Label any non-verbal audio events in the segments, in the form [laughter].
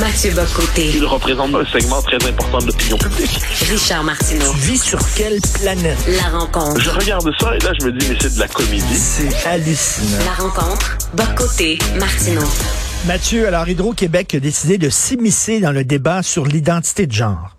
Mathieu Bocoté. Il représente un segment très important de l'opinion publique. Richard Martineau. Tu vis sur quelle planète? La rencontre. Je regarde ça et là, je me dis, mais c'est de la comédie. C'est hallucinant. La rencontre. Bocoté. Martineau. Mathieu, alors Hydro-Québec a décidé de s'immiscer dans le débat sur l'identité de genre.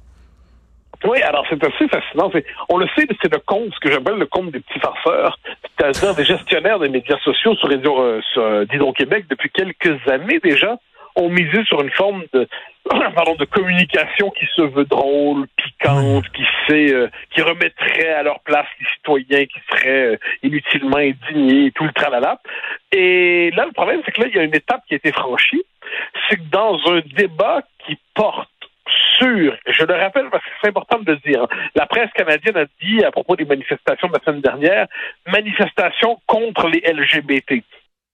Oui, alors c'est assez fascinant. C'est- On le sait, c'est le compte, ce que j'appelle le compte des petits farceurs, c'est-à-dire des gestionnaires des médias sociaux sur, euh, sur euh, d'Hydro-Québec depuis quelques années déjà ont misé sur une forme de [clears throat] pardon de communication qui se veut drôle, piquante, qui sait euh, qui remettrait à leur place les citoyens qui seraient euh, inutilement indignés et tout le tralala. Et là, le problème, c'est que là, il y a une étape qui a été franchie, c'est que dans un débat qui porte sur, je le rappelle parce que c'est important de le dire, la presse canadienne a dit à propos des manifestations de la semaine dernière, manifestations contre les LGBT.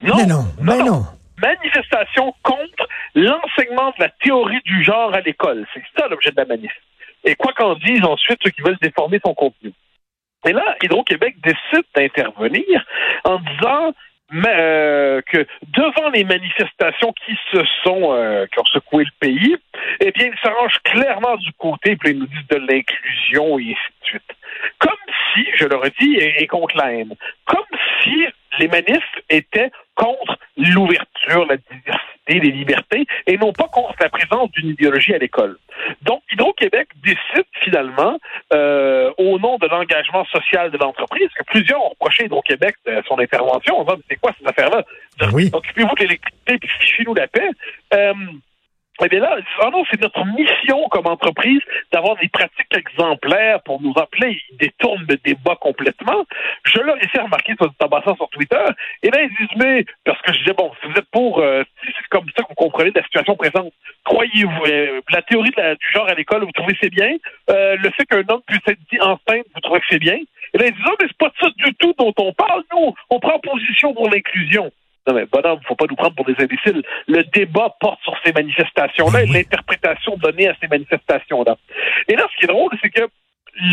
Non, mais non, mais non. Manifestation contre l'enseignement de la théorie du genre à l'école. C'est ça l'objet de la manif. Et quoi qu'en disent ensuite ceux qui veulent déformer son contenu. Et là, Hydro-Québec décide d'intervenir en disant euh, que devant les manifestations qui se sont euh, qui ont secoué le pays, eh bien, ils se rangent clairement du côté, puis ils nous disent de l'inclusion et ainsi de suite. Comme si, je le redis, et, et contre la haine, comme si les manifs étaient contre l'ouverture, la diversité, les libertés, et non pas contre la présence d'une idéologie à l'école. Donc, Hydro-Québec décide finalement, euh, au nom de l'engagement social de l'entreprise, que plusieurs ont reproché à Hydro-Québec de son intervention en disant, c'est quoi cette affaire-là? Oui. Occupez-vous de l'électricité, puis fichez-nous la paix. Euh, eh bien là, ah non, c'est notre mission comme entreprise d'avoir des pratiques exemplaires pour nous appeler. Ils détournent le débat complètement. Je leur ai fait remarquer sur tabassant sur Twitter. Et là, ils disent, mais, parce que je disais, bon, si vous êtes pour, euh, si c'est comme ça que vous comprenez la situation présente. Croyez-vous, euh, la théorie du genre à l'école, vous trouvez c'est bien? Euh, le fait qu'un homme puisse être dit enceinte, vous trouvez que c'est bien? Et là, ils disent, ah, mais c'est pas ça du tout dont on parle. Nous, on prend position pour l'inclusion. Non, mais bonhomme, faut pas nous prendre pour des imbéciles. Le débat porte sur ces manifestations-là et l'interprétation donnée à ces manifestations-là. Et là, ce qui est drôle, c'est que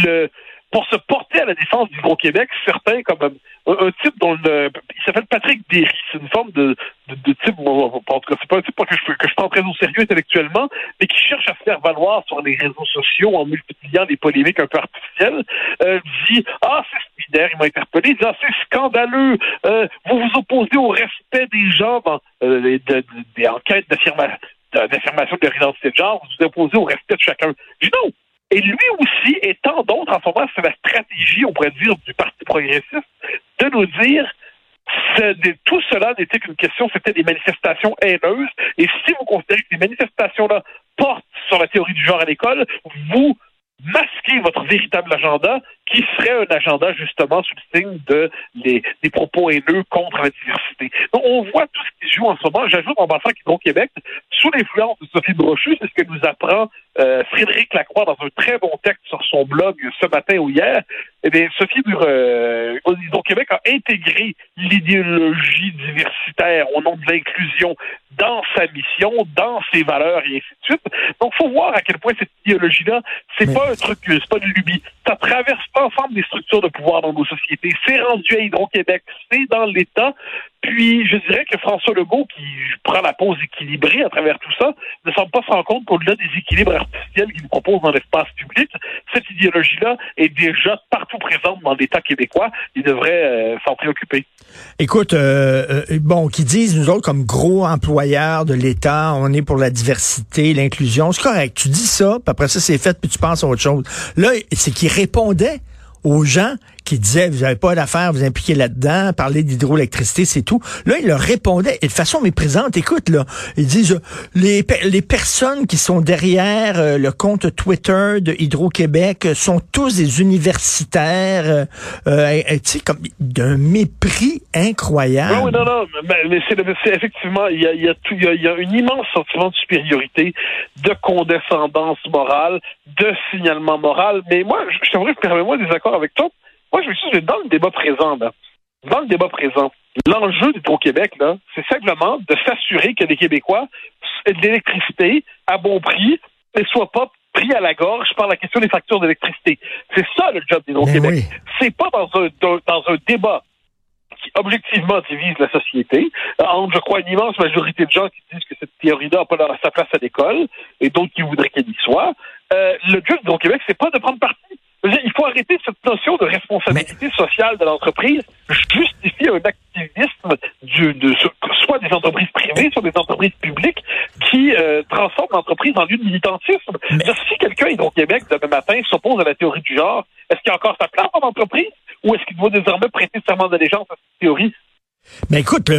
le, pour se porter à la défense du Gros-Québec, certains, comme un, un type dont le, il s'appelle Patrick Derry, c'est une forme de, de, de type, en tout cas, c'est pas un type que je, que je prends très au sérieux intellectuellement, mais qui cherche à se faire valoir sur les réseaux sociaux en multipliant des polémiques un peu artificielles, euh, dit, ah, c'est solidaire, il m'a interpellé, dit, ah, c'est scandaleux, euh, vous vous opposez au respect des gens dans euh, des enquêtes d'affirma- d'affirmation de leur identité de genre, vous vous opposez au respect de chacun. Je dis non, et lui aussi, et tant d'autres, en ce moment, c'est la stratégie, on pourrait dire, du Parti progressiste, de nous dire tout cela n'était qu'une question, c'était des manifestations haineuses. Et si vous considérez que ces manifestations-là portent sur la théorie du genre à l'école, vous masquez votre véritable agenda, qui serait un agenda justement sous le signe de les- des propos haineux contre la diversité. Donc, on voit tout ce qui joue en ce moment. J'ajoute en passant qu'Hydro-Québec, sous l'influence de Sophie Brochu, c'est ce que nous apprend euh, Frédéric Lacroix dans un très bon texte sur son blog ce matin ou hier. Eh bien, Sophie euh, Hydro-Québec a intégré l'idéologie diversitaire au nom de l'inclusion dans sa mission, dans ses valeurs et ainsi de suite. Donc, faut voir à quel point cette idéologie-là, c'est Mais- pas un truc, c'est pas une lubie. Ça traverse l'ensemble des structures de pouvoir dans nos sociétés. C'est rendu à Hydro-Québec, c'est dans l'État. Puis, je dirais que François Legault, qui prend la pause équilibrée à travers tout ça, ne semble pas se rendre compte qu'au-delà des équilibres artificiels qu'il nous propose dans l'espace public, cette idéologie-là est déjà partout présente dans l'État québécois. Il devrait euh, s'en préoccuper. Écoute, euh, euh, bon, qui disent, nous autres, comme gros employeurs de l'État, on est pour la diversité, l'inclusion. C'est correct. Tu dis ça, puis après ça, c'est fait, puis tu penses à autre chose. Là, c'est qu'ils répondaient aux gens qui disaient, vous n'avez pas d'affaires, vous impliquer là-dedans, parler d'hydroélectricité, c'est tout. Là, ils leur répondaient, et de façon méprisante, écoute, là, ils disent, les, les personnes qui sont derrière euh, le compte Twitter de Hydro-Québec euh, sont tous des universitaires, euh, euh, tu sais, comme d'un mépris incroyable. Oui, non, non, mais, mais c'est, effectivement, il y a, il y, a tout- il y, a, il y a un immense sentiment de supériorité, de condescendance morale, de signalement moral. Mais moi, je, je t'aimerais permets-moi des accords avec toi. Moi, je me suis dit, dans le débat présent, là, dans le débat présent, l'enjeu du Québec, là, c'est simplement de s'assurer que les Québécois aient de l'électricité à bon prix et soient pas pris à la gorge par la question des factures d'électricité. C'est ça le job d'Hydro-Québec. oui. C'est pas dans un, dans, un débat qui objectivement divise la société, euh, entre, je crois, une immense majorité de gens qui disent que cette théorie-là n'a pas sa place à l'école, et d'autres qui voudraient qu'elle y soit. Euh, le but au Québec, c'est pas de prendre parti. Il faut arrêter cette notion de responsabilité sociale de l'entreprise justifier un activisme du, de, soit des entreprises privées, soit des entreprises publiques qui euh, transforment l'entreprise en lieu de militantisme. Si quelqu'un est au Québec demain matin s'oppose à la théorie du genre, est-ce qu'il a encore sa place en entreprise ou est-ce qu'il doit désormais prêter serment d'allégeance à cette théorie? Mais écoute,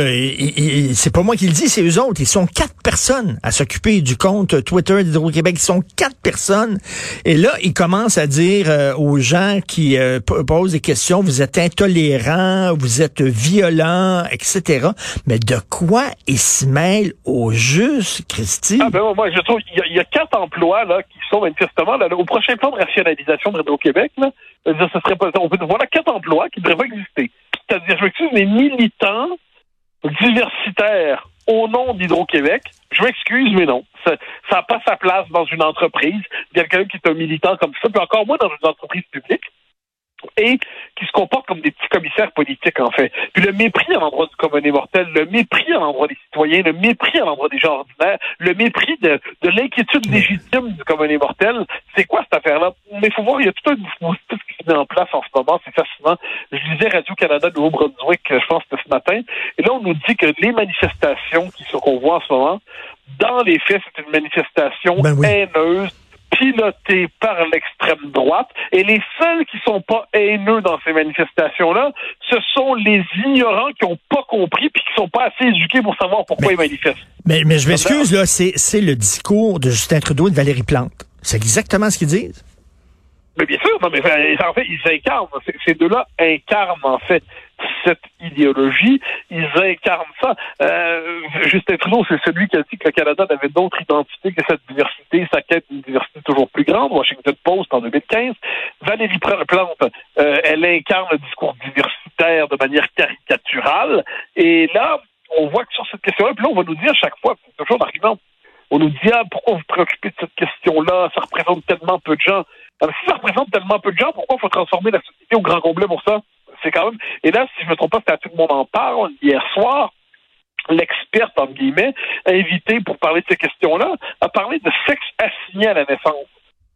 c'est pas moi qui le dis, c'est eux autres. Ils sont quatre personnes à s'occuper du compte Twitter d'Hydro-Québec. Ils sont quatre personnes. Et là, ils commencent à dire euh, aux gens qui euh, posent des questions, vous êtes intolérants, vous êtes violents, etc. Mais de quoi ils se mêlent au juste, Christy? Ah ben moi, je trouve qu'il y, a quatre emplois là qui sont manifestement là, au prochain plan de rationalisation de Hydro-Québec. Là, serait pas, on voilà quatre emplois qui devraient pas exister c'est-à-dire, je m'excuse, les militants diversitaires au nom d'Hydro-Québec, je m'excuse, mais non. Ça n'a pas sa place dans une entreprise. Quelqu'un qui est un militant comme ça, puis encore moins dans une entreprise publique et qui se comportent comme des petits commissaires politiques, en fait. Puis le mépris à l'endroit du commun mortel, le mépris à l'endroit des citoyens, le mépris à l'endroit des gens ordinaires, le mépris de, de l'inquiétude légitime du commun mortel, c'est quoi cette affaire-là? Mais il faut voir, il y a tout un dispositif qui se met en place en ce moment, c'est fascinant. Je lisais Radio-Canada de Nouveau-Brunswick, je pense que ce matin, et là, on nous dit que les manifestations qui qu'on voit en ce moment, dans les faits, c'est une manifestation ben haineuse, pilotés par l'extrême droite. Et les seuls qui sont pas haineux dans ces manifestations-là, ce sont les ignorants qui ont pas compris puis qui sont pas assez éduqués pour savoir pourquoi ils manifestent. Mais, mais je m'excuse, là, c'est le discours de Justin Trudeau et de Valérie Plante. C'est exactement ce qu'ils disent. Mais bien sûr, non, mais en fait, ils incarnent, ces deux-là incarnent en fait cette idéologie, ils incarnent ça. Euh, Justin Trudeau, c'est celui qui a dit que le Canada n'avait d'autre identité que cette diversité, sa quête d'une diversité toujours plus grande. Washington Post en 2015. Valérie Plante, euh, elle incarne le discours diversitaire de manière caricaturale. Et là, on voit que sur cette question-là, puis là, on va nous dire chaque fois, c'est toujours l'argument, on nous dit, ah, pourquoi vous préoccupez de cette question-là? Ça représente tellement peu de gens. si ça représente tellement peu de gens, pourquoi faut transformer la société au grand complet pour ça? C'est quand même. Et là, si je me trompe pas, c'était à tout le monde en parle hier soir. L'experte, en guillemets, invité pour parler de ces questions-là, a parlé de sexe assigné à la naissance.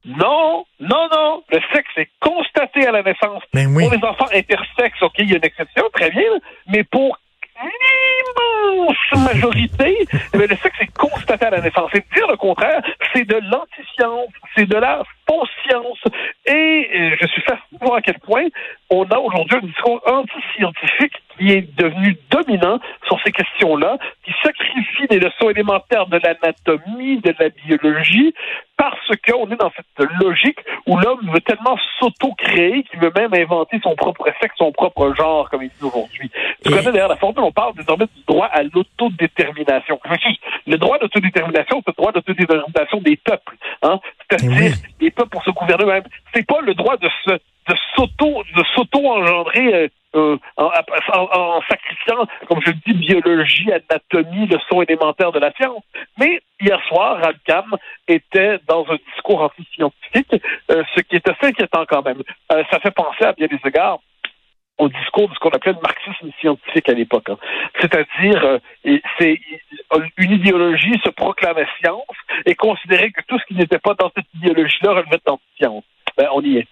Non, non, non. Le sexe est constaté à la naissance. Ben pour les enfants intersexes, OK, il y a une exception, très bien, mais pour l'immense majorité, eh le sexe est constaté à la naissance. Et dire le contraire, c'est de l'anti-science, c'est de la fausse science. Et euh, je suis fasciné à quel point on a aujourd'hui un discours anti-scientifique qui est devenu dominant sur ces questions-là, qui sacrifie des leçons élémentaires de l'anatomie, de la biologie, parce qu'on est dans cette logique où l'homme veut tellement s'auto-créer qu'il veut même inventer son propre sexe, son propre genre, comme il dit aujourd'hui. Tu connais d'ailleurs la formule, on parle désormais du droit à l'autodétermination. Le droit d'autodétermination, c'est le droit d'autodétermination des peuples. Hein? C'est-à-dire les peuples pour se gouverner eux-mêmes. C'est pas le droit de se de s'auto de s'auto-engendrer euh, euh, en, sacrifiant, comme je le dis, biologie, anatomie, leçons élémentaires de la science. Mais hier soir, Radcam était dans un discours anti-scientifique, euh, ce qui est assez inquiétant quand même. ça fait penser à bien des égards au discours de ce qu'on appelait le marxisme scientifique à l'époque. Hein. C'est-à-dire, c'est une idéologie se proclamait science et considérait que tout ce qui n'était pas dans cette idéologie-là relevait d'anti-science. Ben, on y est.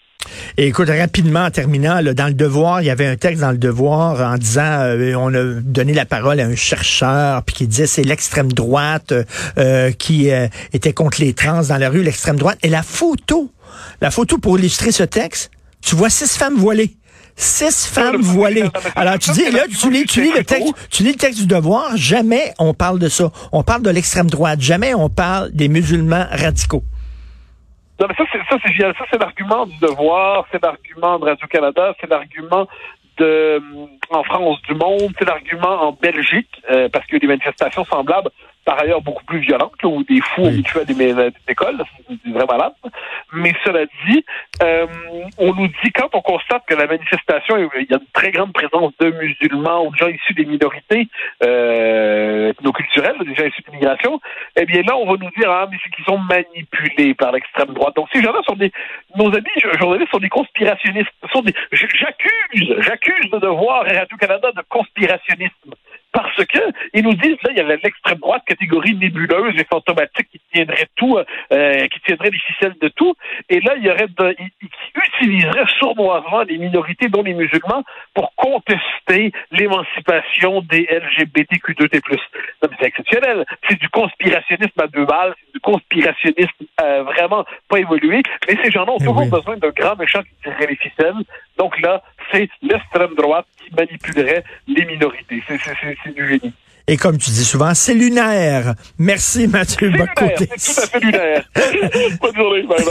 Et écoute, rapidement, en terminant, dans le Devoir, il y avait un texte dans le Devoir en disant, euh, on a donné la parole à un chercheur, puis qui disait c'est l'extrême droite euh, qui euh, était contre les trans dans la rue, l'extrême droite. Et la photo, la photo pour illustrer ce texte, tu vois six femmes voilées. Six femmes voilées. Alors tu dis là, tu lis, tu lis le texte, tu lis le texte du devoir. Jamais on parle de ça. On parle de l'extrême droite. Jamais on parle des musulmans radicaux. Non, mais ça, c'est, ça, c'est Ça, c'est l'argument du devoir, c'est l'argument de Radio-Canada, c'est l'argument de, en France du monde, c'est l'argument en Belgique, euh, parce qu'il y a des manifestations semblables par ailleurs beaucoup plus violentes, là, où des fous Oui. tué des, des, des écoles, c'est c'est vrai malade. Mais cela dit, euh, on nous dit, quand on constate que la manifestation, il y a une très grande présence de musulmans ou de gens issus des minorités euh, ethnoculturelles, des gens issus de l'immigration, eh bien là, on va nous dire, ah, mais c'est qu'ils sont manipulés par l'extrême droite. Donc ces gens-là sont des, nos amis journalistes sont des conspirationnistes. Sont des, j'accuse, j'accuse de voir Radio-Canada de conspirationnisme. Que ils nous disent là, il y avait l'extrême droite, catégorie nébuleuse et fantomatique qui tiendrait tout, euh, qui tiendrait les ficelles de tout. Et là, il y aurait utiliserait sournoisement les minorités, dont les musulmans, pour contester l'émancipation des LGBTQ2T+. Non, mais c'est exceptionnel. C'est du conspirationnisme à deux balles, c'est du conspirationnisme euh, vraiment pas évolué. Mais ces gens-là ont Eh toujours oui. besoin d'un grand méchant qui tirerait les ficelles. Donc là, c'est l'extrême droite qui manipulerait les minorités. C'est, c'est, c'est, c'est du génie. Et comme tu dis souvent, c'est lunaire. Merci Mathieu Bocoté. c'est tout à fait lunaire. [laughs] Bonne journée.